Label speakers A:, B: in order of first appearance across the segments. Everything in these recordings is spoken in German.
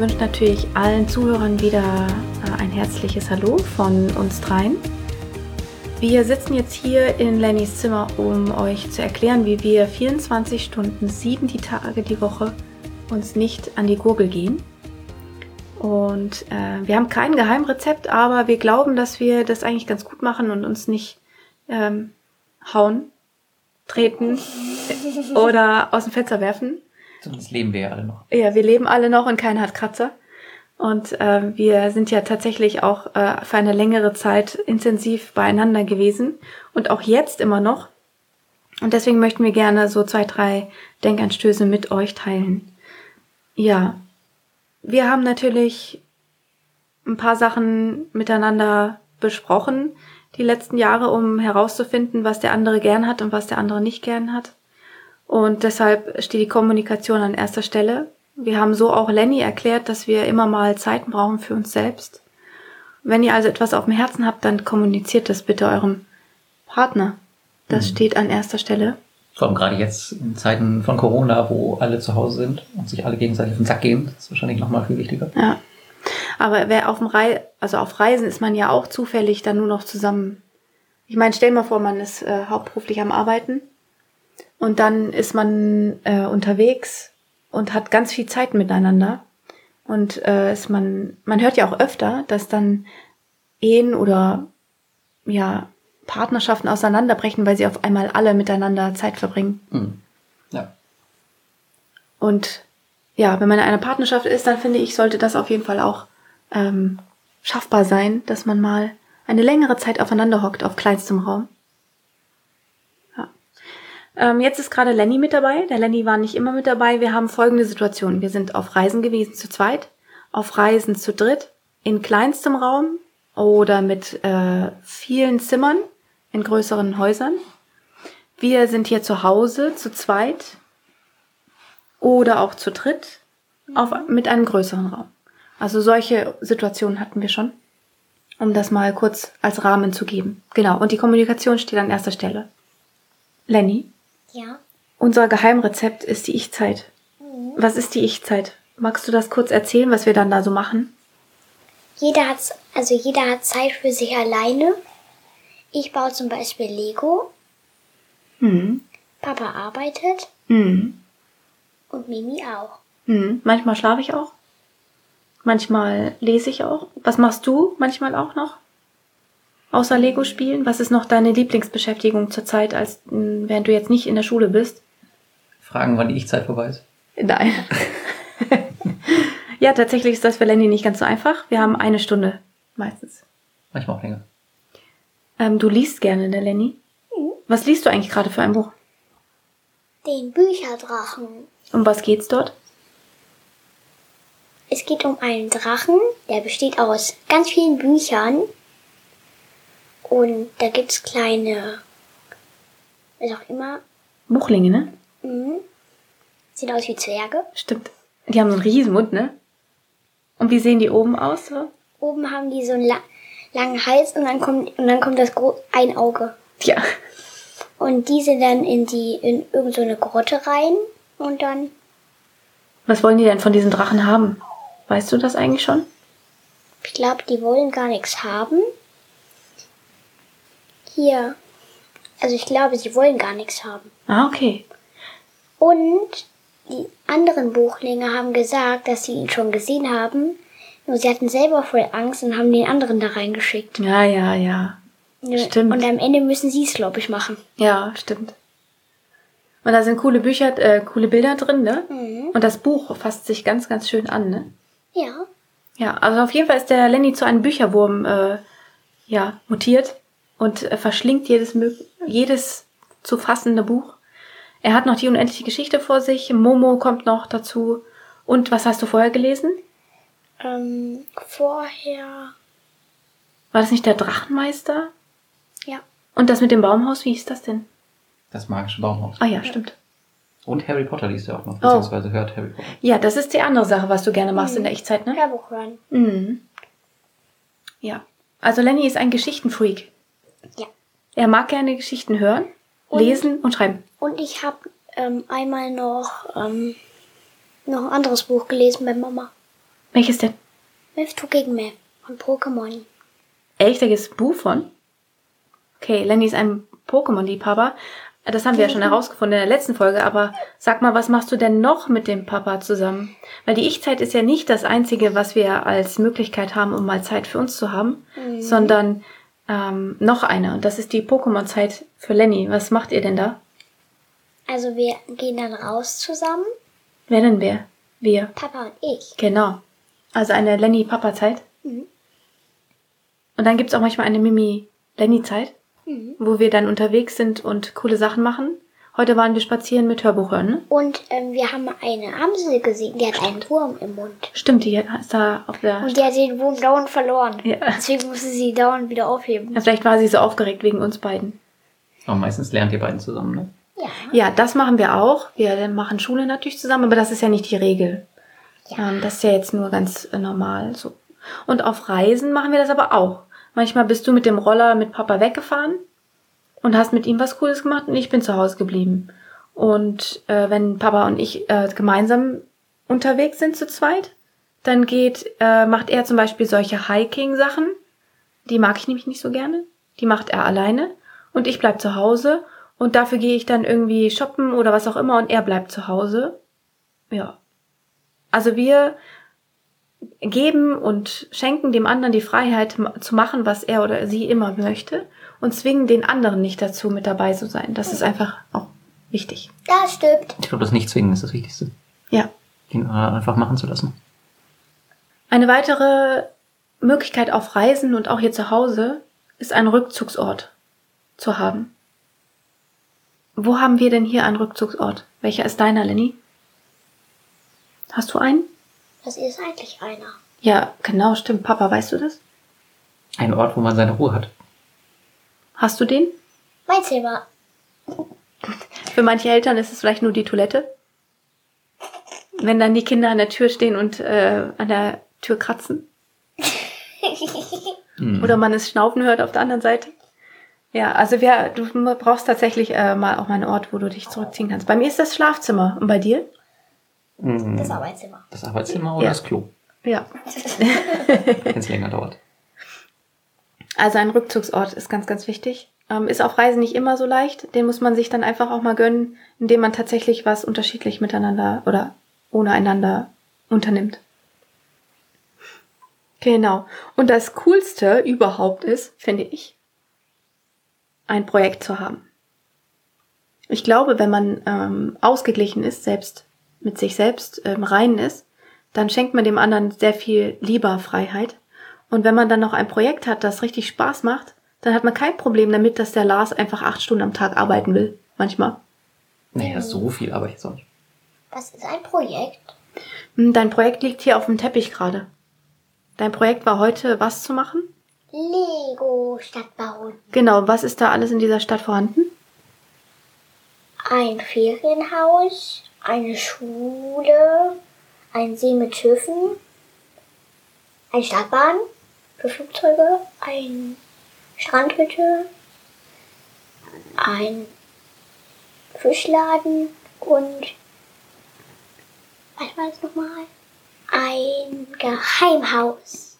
A: Wünschen natürlich allen Zuhörern wieder äh, ein herzliches Hallo von uns dreien. Wir sitzen jetzt hier in Lennys Zimmer, um euch zu erklären, wie wir 24 Stunden, sieben die Tage die Woche uns nicht an die Gurgel gehen. Und äh, wir haben kein Geheimrezept, aber wir glauben, dass wir das eigentlich ganz gut machen und uns nicht ähm, hauen, treten oder aus dem Fenster werfen.
B: Sonst leben wir ja alle noch.
A: Ja, wir leben alle noch und keiner hat Kratzer. Und äh, wir sind ja tatsächlich auch äh, für eine längere Zeit intensiv beieinander gewesen und auch jetzt immer noch. Und deswegen möchten wir gerne so zwei, drei Denkanstöße mit euch teilen. Ja, wir haben natürlich ein paar Sachen miteinander besprochen die letzten Jahre, um herauszufinden, was der andere gern hat und was der andere nicht gern hat. Und deshalb steht die Kommunikation an erster Stelle. Wir haben so auch Lenny erklärt, dass wir immer mal Zeiten brauchen für uns selbst. Wenn ihr also etwas auf dem Herzen habt, dann kommuniziert das bitte eurem Partner. Das mhm. steht an erster Stelle.
B: Vor allem gerade jetzt in Zeiten von Corona, wo alle zu Hause sind und sich alle gegenseitig auf den Sack gehen, das ist wahrscheinlich nochmal viel wichtiger.
A: Ja. Aber wer auf dem Rei also auf Reisen ist man ja auch zufällig dann nur noch zusammen. Ich meine, stell mal vor, man ist äh, hauptberuflich am Arbeiten und dann ist man äh, unterwegs und hat ganz viel Zeit miteinander. Und äh, ist man, man hört ja auch öfter, dass dann Ehen oder ja, Partnerschaften auseinanderbrechen, weil sie auf einmal alle miteinander Zeit verbringen. Mhm. Ja. Und ja, wenn man in einer Partnerschaft ist, dann finde ich, sollte das auf jeden Fall auch ähm, schaffbar sein, dass man mal eine längere Zeit aufeinander hockt auf kleinstem Raum. Ähm, jetzt ist gerade Lenny mit dabei. Der Lenny war nicht immer mit dabei. Wir haben folgende Situation. Wir sind auf Reisen gewesen zu zweit, auf Reisen zu dritt, in kleinstem Raum oder mit äh, vielen Zimmern in größeren Häusern. Wir sind hier zu Hause zu zweit oder auch zu dritt auf, mit einem größeren Raum. Also solche Situationen hatten wir schon, um das mal kurz als Rahmen zu geben. Genau, und die Kommunikation steht an erster Stelle. Lenny?
C: Ja.
A: Unser Geheimrezept ist die Ich-Zeit. Mhm. Was ist die Ich-Zeit? Magst du das kurz erzählen, was wir dann da so machen?
C: Jeder hat, also jeder hat Zeit für sich alleine. Ich baue zum Beispiel Lego. Mhm. Papa arbeitet. Mhm. Und Mimi auch.
A: Mhm. Manchmal schlafe ich auch. Manchmal lese ich auch. Was machst du manchmal auch noch? Außer Lego spielen, was ist noch deine Lieblingsbeschäftigung zurzeit, als während du jetzt nicht in der Schule bist?
B: Fragen, wann die Ich-Zeit vorbei ist.
A: Nein. ja, tatsächlich ist das für Lenny nicht ganz so einfach. Wir haben eine Stunde meistens.
B: Manchmal auch länger.
A: Ähm, du liest gerne, ne, Lenny? Mhm. Was liest du eigentlich gerade für ein Buch?
C: Den Bücherdrachen.
A: Um was geht's dort?
C: Es geht um einen Drachen, der besteht aus ganz vielen Büchern und da gibt's kleine, was auch immer.
A: Buchlinge, ne?
C: Mhm. Sieht aus wie Zwerge.
A: Stimmt. Die haben so einen riesen Mund, ne? Und wie sehen die oben aus? So?
C: Oben haben die so einen la langen Hals und dann kommt, und dann kommt das Gro ein Auge.
A: Ja.
C: Und diese dann in die, in irgendeine so Grotte rein und dann.
A: Was wollen die denn von diesen Drachen haben? Weißt du das eigentlich schon?
C: Ich glaube, die wollen gar nichts haben. Hier. Also ich glaube, sie wollen gar nichts haben.
A: Ah, okay.
C: Und die anderen Buchlinge haben gesagt, dass sie ihn schon gesehen haben. Nur sie hatten selber voll Angst und haben den anderen da reingeschickt.
A: Ja, ja, ja. Stimmt.
C: Und am Ende müssen sie es, glaube ich, machen.
A: Ja, stimmt. Und da sind coole Bücher, äh, coole Bilder drin, ne? Mhm. Und das Buch fasst sich ganz, ganz schön an, ne?
C: Ja.
A: Ja, also auf jeden Fall ist der Lenny zu einem Bücherwurm äh, ja, mutiert und äh, verschlingt jedes, jedes zu fassende Buch. Er hat noch die unendliche Geschichte vor sich, Momo kommt noch dazu. Und was hast du vorher gelesen?
C: Ähm, vorher.
A: War das nicht der Drachenmeister?
C: Ja.
A: Und das mit dem Baumhaus, wie ist das denn?
B: Das magische Baumhaus.
A: Ah ja, stimmt.
B: Und Harry Potter liest er auch noch, beziehungsweise oh. hört Harry Potter.
A: Ja, das ist die andere Sache, was du gerne machst mhm. in der Echtzeit, ne?
C: Hörbuch hören.
A: Mhm. Ja. Also Lenny ist ein Geschichtenfreak.
C: Ja.
A: Er mag gerne Geschichten hören, und, lesen und schreiben.
C: Und ich habe ähm, einmal noch, ähm, noch ein anderes Buch gelesen bei Mama.
A: Welches denn?
C: Mewtwo gegen Mew von Pokémon.
A: Echt? Da gibt's Buch von? Okay, Lenny ist ein Pokémon-Liebhaber. Das haben wir ja schon herausgefunden in der letzten Folge, aber sag mal, was machst du denn noch mit dem Papa zusammen? Weil die Ich-Zeit ist ja nicht das Einzige, was wir als Möglichkeit haben, um mal Zeit für uns zu haben, mhm. sondern ähm, noch eine. Und das ist die Pokémon-Zeit für Lenny. Was macht ihr denn da?
C: Also wir gehen dann raus zusammen.
A: Wer denn wer? Wir.
C: Papa und ich.
A: Genau. Also eine Lenny-Papa-Zeit. Mhm. Und dann gibt's auch manchmal eine Mimi-Lenny-Zeit mhm. wo wir dann unterwegs sind und coole Sachen machen. Heute waren wir spazieren mit Hörbuchhören. Ne?
C: Und ähm, wir haben eine Amsel gesehen, die hat einen Wurm im Mund.
A: Stimmt, die ist da auf der.
C: Und die hat den Wurm dauernd verloren. Ja. Deswegen musste sie dauernd wieder aufheben.
A: Ja, vielleicht war sie so aufgeregt wegen uns beiden.
B: Aber meistens lernt ihr beiden zusammen, ne?
C: Ja.
A: Ja, das machen wir auch. Wir machen Schule natürlich zusammen, aber das ist ja nicht die Regel. Ja. Ähm, das ist ja jetzt nur ganz äh, normal so. Und auf Reisen machen wir das aber auch. Manchmal bist du mit dem Roller mit Papa weggefahren und hast mit ihm was Cooles gemacht und ich bin zu Hause geblieben. Und äh, wenn Papa und ich äh, gemeinsam unterwegs sind zu zweit, dann geht, äh, macht er zum Beispiel solche Hiking-Sachen. Die mag ich nämlich nicht so gerne. Die macht er alleine. Und ich bleib zu Hause. Und dafür gehe ich dann irgendwie shoppen oder was auch immer und er bleibt zu Hause. Ja. Also wir geben und schenken dem anderen die Freiheit zu machen, was er oder sie immer möchte und zwingen den anderen nicht dazu, mit dabei zu sein. Das ist einfach auch wichtig.
C: Das stimmt.
B: Ich glaube, das Nicht-Zwingen ist das Wichtigste.
A: Ja.
B: Den einfach machen zu lassen.
A: Eine weitere Möglichkeit auf Reisen und auch hier zu Hause ist ein Rückzugsort zu haben. Wo haben wir denn hier einen Rückzugsort? Welcher ist deiner, Lenny? Hast du einen?
C: Das ist eigentlich einer.
A: Ja, genau, stimmt. Papa, weißt du das?
B: Ein Ort, wo man seine Ruhe hat.
A: Hast du den?
C: Mein Zimmer.
A: Für manche Eltern ist es vielleicht nur die Toilette. Wenn dann die Kinder an der Tür stehen und äh, an der Tür kratzen. Hm. Oder man es schnaufen hört auf der anderen Seite. Ja, also wer, du brauchst tatsächlich äh, mal auch mal einen Ort, wo du dich zurückziehen kannst. Bei mir ist das Schlafzimmer. Und bei dir?
C: Hm. Das Arbeitszimmer.
B: Das Arbeitszimmer oder
A: ja.
B: das Klo?
A: Ja.
B: Wenn es länger dauert.
A: Also ein Rückzugsort ist ganz, ganz wichtig. Ähm, ist auf Reisen nicht immer so leicht. Den muss man sich dann einfach auch mal gönnen, indem man tatsächlich was unterschiedlich miteinander oder ohne einander unternimmt. Genau. Und das Coolste überhaupt ist, finde ich, ein Projekt zu haben. Ich glaube, wenn man ähm, ausgeglichen ist, selbst mit sich selbst ähm, rein ist, dann schenkt man dem anderen sehr viel lieber Freiheit und wenn man dann noch ein Projekt hat, das richtig Spaß macht, dann hat man kein Problem damit, dass der Lars einfach acht Stunden am Tag arbeiten will. Manchmal.
B: Naja, so viel aber jetzt auch nicht.
C: Was ist ein Projekt?
A: Hm, dein Projekt liegt hier auf dem Teppich gerade. Dein Projekt war heute, was zu machen?
C: Lego Stadt bauen.
A: Genau, was ist da alles in dieser Stadt vorhanden?
C: Ein Ferienhaus, eine Schule, ein See mit Schiffen, eine Startbahn, für Flugzeuge, ein Strandhütte, ein Fischladen und was war das nochmal? Ein Geheimhaus.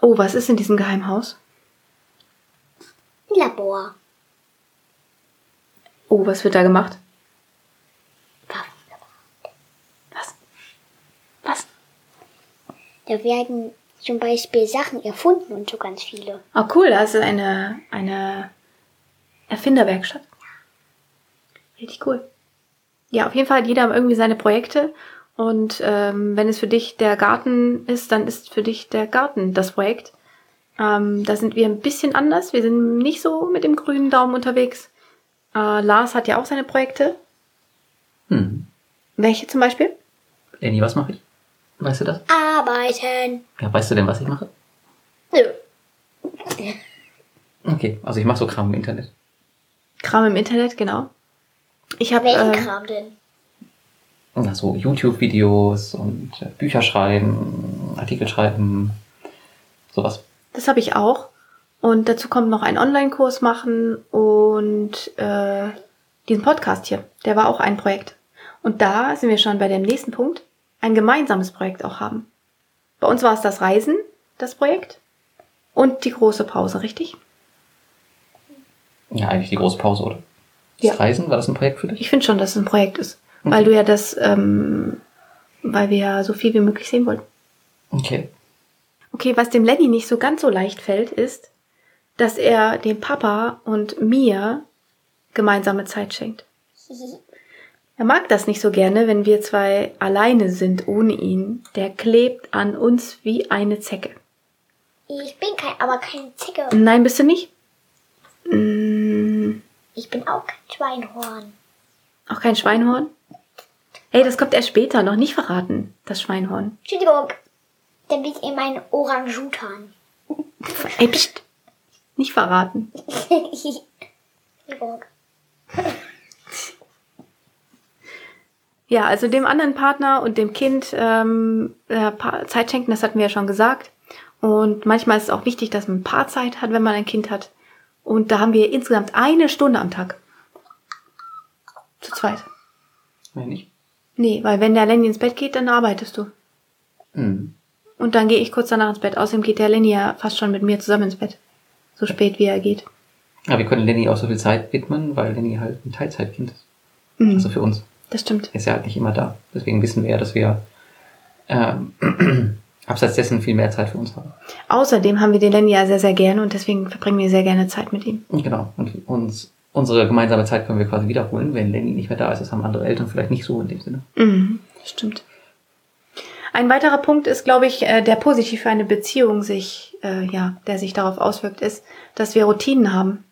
A: Oh, was ist in diesem Geheimhaus?
C: Ein Labor.
A: Oh, was wird da gemacht?
C: Was? Was? Da werden zum Beispiel Sachen erfunden und so ganz viele.
A: Oh cool, da ist eine, eine Erfinderwerkstatt. Richtig cool. Ja, auf jeden Fall hat jeder irgendwie seine Projekte Und ähm, wenn es für dich der Garten ist, dann ist für dich der Garten das Projekt. Ähm, da sind wir ein bisschen anders. Wir sind nicht so mit dem grünen Daumen unterwegs. Äh, Lars hat ja auch seine Projekte.
B: Hm.
A: Welche zum Beispiel?
B: Lenny, was mache ich? Weißt du das?
C: Arbeiten.
B: Ja, weißt du denn, was ich mache?
C: Nö.
B: Okay, also ich mache so Kram im Internet.
A: Kram im Internet, genau. Ich habe
C: Welchen
A: äh,
C: Kram denn?
B: Also YouTube-Videos und äh, Bücher schreiben, Artikel schreiben, sowas.
A: Das habe ich auch. Und dazu kommt noch ein Online-Kurs machen und äh, diesen Podcast hier. Der war auch ein Projekt. Und da sind wir schon bei dem nächsten Punkt. Ein gemeinsames Projekt auch haben. Bei uns war es das Reisen, das Projekt. Und die große Pause, richtig?
B: Ja, eigentlich die große Pause, oder? Das
A: Ja.
B: Reisen, war das ein Projekt für dich?
A: Ich finde schon, dass es ein Projekt ist. Weil du ja das, ähm, weil wir ja so viel wie möglich sehen wollten.
B: Okay.
A: Okay, was dem Lenny nicht so ganz so leicht fällt, ist, dass er dem Papa und mir gemeinsame Zeit schenkt. Er mag das nicht so gerne, wenn wir zwei alleine sind ohne ihn. Der klebt an uns wie eine Zecke.
C: Ich bin kein, aber keine Zicke.
A: Nein, bist du nicht? Mm,
C: Ich bin auch kein Schweinhorn.
A: auch kein Schweinhorn? Hey, das kommt erst später, noch nicht verraten, das Schweinhorn.
C: Entschuldigung. Dann bin ich eben ein Orangutan.
A: Ey, pst, nicht verraten.
C: Entschuldigung.
A: Ja, also dem anderen Partner und dem Kind ähm, äh, Zeit schenken, das hatten wir ja schon gesagt. Und manchmal ist es auch wichtig, dass man Paarzeit hat, wenn man ein Kind hat. Und da haben wir insgesamt eine Stunde am Tag. Zu zweit.
B: Mehr nicht.
A: Nee, weil wenn der Lenny ins Bett geht, dann arbeitest du.
B: Hm.
A: Und dann gehe ich kurz danach ins Bett. Außerdem geht der Lenny ja fast schon mit mir zusammen ins Bett. So spät wie er geht.
B: Aber wir können Lenny auch so viel Zeit widmen, weil Lenny halt ein Teilzeitkind ist.
A: Mhm.
B: Also für uns.
A: Das stimmt.
B: Er ist ja halt nicht immer da. Deswegen wissen wir ja, dass wir ähm, abseits dessen viel mehr Zeit für uns haben.
A: Außerdem haben wir den Lenny ja sehr, sehr gerne und deswegen verbringen wir sehr gerne Zeit mit ihm.
B: Genau. Und uns, unsere gemeinsame Zeit können wir quasi wiederholen, wenn Lenny nicht mehr da ist. Das haben andere Eltern vielleicht nicht so in dem Sinne.
A: Mhm, stimmt. Ein weiterer Punkt ist, glaube ich, äh, der positiv für eine Beziehung sich, äh, ja, der sich darauf auswirkt, ist, dass wir Routinen haben.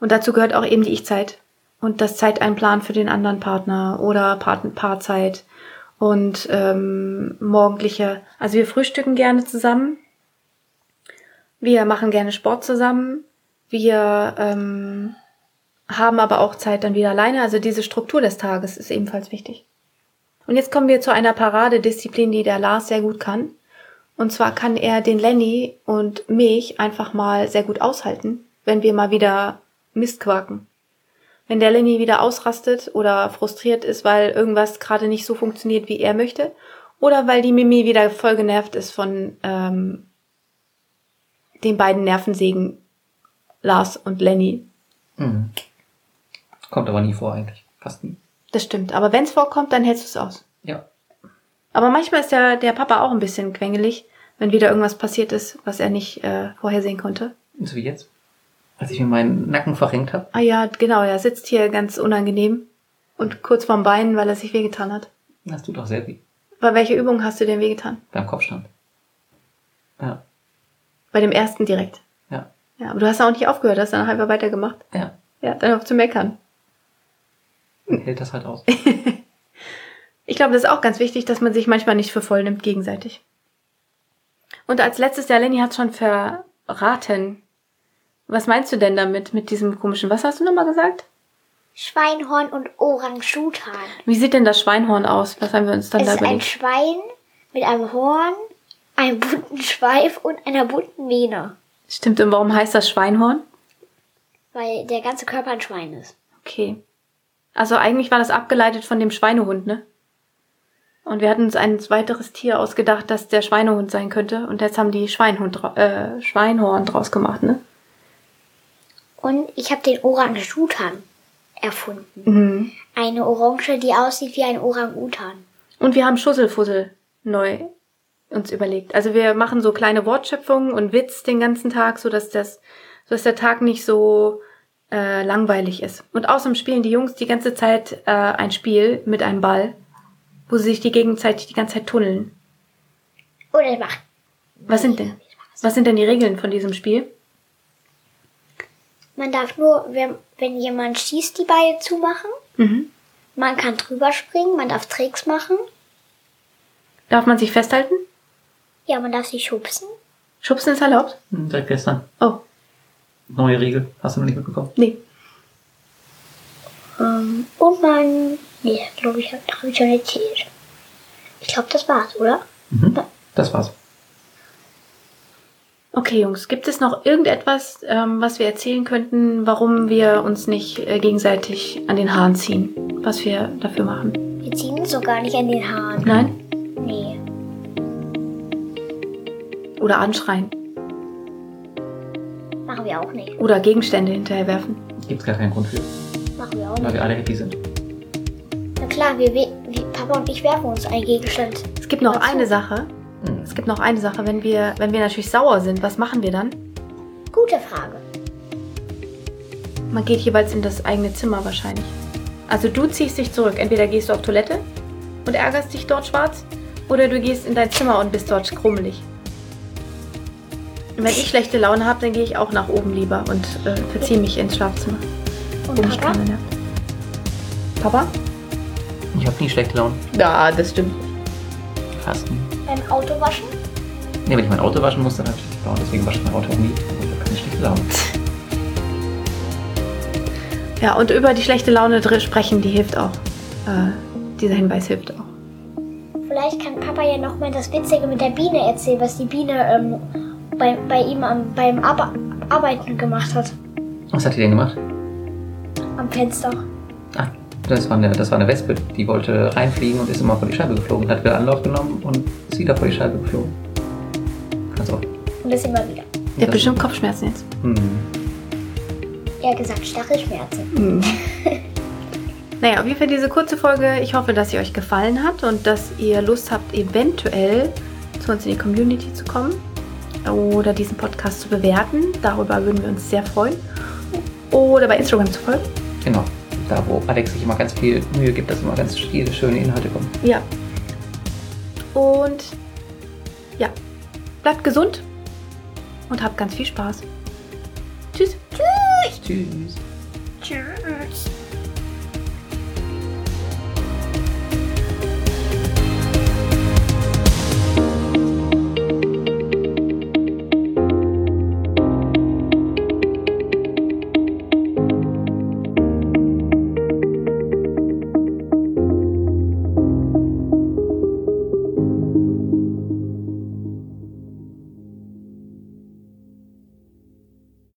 A: Und dazu gehört auch eben die Ich-Zeit und das Zeiteinplan für den anderen Partner oder Part Paarzeit und ähm, morgendliche. Also wir frühstücken gerne zusammen. Wir machen gerne Sport zusammen. Wir ähm, haben aber auch Zeit dann wieder alleine. Also diese Struktur des Tages ist ebenfalls wichtig. Und jetzt kommen wir zu einer Paradedisziplin, die der Lars sehr gut kann. Und zwar kann er den Lenny und mich einfach mal sehr gut aushalten, wenn wir mal wieder Mist quaken. Wenn der Lenny wieder ausrastet oder frustriert ist, weil irgendwas gerade nicht so funktioniert, wie er möchte. Oder weil die Mimi wieder voll genervt ist von ähm, den beiden Nervensägen Lars und Lenny.
B: Mhm. Kommt aber nie vor eigentlich. Fast nie.
A: Das stimmt. Aber wenn es vorkommt, dann hältst du es aus.
B: Ja.
A: Aber manchmal ist der, der Papa auch ein bisschen quengelig, wenn wieder irgendwas passiert ist, was er nicht äh, vorhersehen konnte.
B: So wie jetzt. Als ich mir meinen Nacken verrenkt habe.
A: Ah ja, genau, er sitzt hier ganz unangenehm und kurz vorm Bein, weil er sich wehgetan hat.
B: Das tut auch sehr weh.
A: Bei welcher Übung hast du denn wehgetan?
B: Beim Kopfstand. Ja.
A: Bei dem ersten direkt.
B: Ja.
A: Ja, aber du hast auch nicht aufgehört, hast dann einfach weitergemacht.
B: Ja.
A: Ja, dann auf zu meckern.
B: Dann hält das halt aus.
A: Ich glaube, das ist auch ganz wichtig, dass man sich manchmal nicht für voll nimmt gegenseitig. Und als letztes, der Lenny hat schon verraten. Was meinst du denn damit, mit diesem komischen, was hast du nochmal gesagt?
C: Schweinhorn und Orangutan.
A: Wie sieht denn das Schweinhorn aus? Was haben wir uns dann
C: Es
A: da
C: ist ein
A: überlegt?
C: Schwein mit einem Horn, einem bunten Schweif und einer bunten Mähne.
A: Stimmt, und warum heißt das Schweinhorn?
C: Weil der ganze Körper ein Schwein ist.
A: Okay. Also eigentlich war das abgeleitet von dem Schweinehund, ne? Und wir hatten uns ein weiteres Tier ausgedacht, das der Schweinehund sein könnte. Und jetzt haben die Schweinhund, äh, Schweinhorn draus gemacht, ne?
C: Und ich habe den Orangutan erfunden.
A: Mhm.
C: Eine Orange, die aussieht wie ein Orang-Utan.
A: Und wir haben Schusselfussel neu uns überlegt. Also wir machen so kleine Wortschöpfungen und Witz den ganzen Tag, so dass das, so dass der Tag nicht so äh, langweilig ist. Und außerdem spielen die Jungs die ganze Zeit äh, ein Spiel mit einem Ball. Wo sie sich die gegenseitig die ganze Zeit tunneln.
C: Oder macht.
A: Was sind denn? Was sind denn die Regeln von diesem Spiel?
C: Man darf nur, wenn, wenn jemand schießt, die Beine zumachen.
A: Mhm.
C: Man kann drüber springen, man darf Tricks machen.
A: Darf man sich festhalten?
C: Ja, man darf sich schubsen.
A: Schubsen ist erlaubt?
B: Hm, Seit gestern.
A: Oh,
B: Neue Regel. Hast du noch nicht mitbekommen?
A: nee.
C: Ähm, und man. Nee, glaube ich, habe hab ich schon erzählt. Ich glaube, das war's, oder?
B: Mhm. Das war's.
A: Okay, Jungs, gibt es noch irgendetwas, ähm, was wir erzählen könnten, warum wir uns nicht äh, gegenseitig an den Haaren ziehen? Was wir dafür machen?
C: Wir ziehen uns so gar nicht an den Haaren.
A: Nein?
C: Nee.
A: Oder anschreien?
C: Machen wir auch nicht.
A: Oder Gegenstände hinterherwerfen?
B: Gibt's gar keinen Grund für.
C: Machen wir auch
B: Weil
C: nicht.
B: wir alle happy sind.
C: Na klar, wir, wir, Papa und ich werfen uns einen Gegenstand.
A: Es gibt noch eine? Sache. Es gibt noch eine Sache. Wenn wir, wenn wir natürlich sauer sind, was machen wir dann?
C: Gute Frage.
A: Man geht jeweils in das eigene Zimmer wahrscheinlich. Also du ziehst dich zurück. Entweder gehst du auf Toilette und ärgerst dich dort schwarz, oder du gehst in dein Zimmer und bist dort krummelig. Und wenn ich schlechte Laune habe, dann gehe ich auch nach oben lieber und äh, verziehe mich ins Schlafzimmer,
C: Und
A: wo mich
C: Papa?
A: keiner nervt. Papa?
B: Ich habe nie schlechte Laune.
A: Ja, das stimmt.
B: Fast nie.
C: Beim Autowaschen?
B: Nee, wenn ich mein Auto waschen muss, dann habe ich schlechte Laune. Deswegen wasche ich mein Auto auch nie. Und ich habe keine schlechte Laune.
A: Ja, und über die schlechte Laune sprechen, die hilft auch. Äh, dieser Hinweis hilft auch.
C: Vielleicht kann Papa ja noch mal das Witzige mit der Biene erzählen, was die Biene ähm, bei, bei ihm am, beim Arbe Arbeiten gemacht hat.
B: Was hat die denn gemacht?
C: Am Fenster.
B: Ah, das war, eine, das war eine Wespe. Die wollte reinfliegen und ist immer vor die Scheibe geflogen. Hat wieder Anlauf genommen und ist wieder vor die Scheibe geflogen. Also,
C: Und das immer wieder.
A: Der hat bestimmt Kopfschmerzen jetzt.
B: Hm.
C: Er hat gesagt, Stachelschmerzen.
A: Naja, auf jeden Fall diese kurze Folge. Ich hoffe, dass sie euch gefallen hat und dass ihr Lust habt, eventuell zu uns in die Community zu kommen oder diesen Podcast zu bewerten. Darüber würden wir uns sehr freuen. Oder bei Instagram zu folgen.
B: Genau. Da, wo Alex sich immer ganz viel Mühe gibt, dass immer ganz viele schöne Inhalte kommen.
A: Ja. Und ja, bleibt gesund und habt ganz viel Spaß. Tschüss.
B: Tschüss.
C: Tschüss.